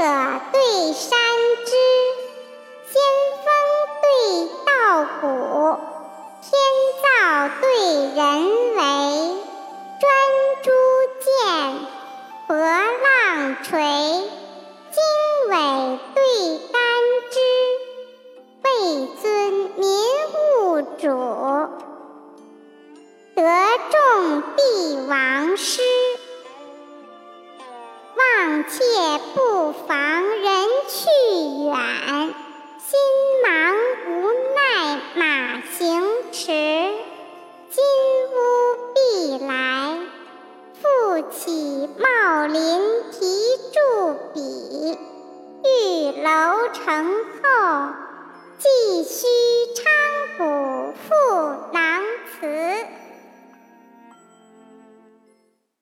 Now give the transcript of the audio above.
者对山之，仙风对稻谷，天造对人为，专诸剑，博浪锤，经纬对干支，位尊民物主，得众必王师。妾不妨人去远，心忙无奈马行迟。金屋必来，复起茂林提住笔。玉楼城后。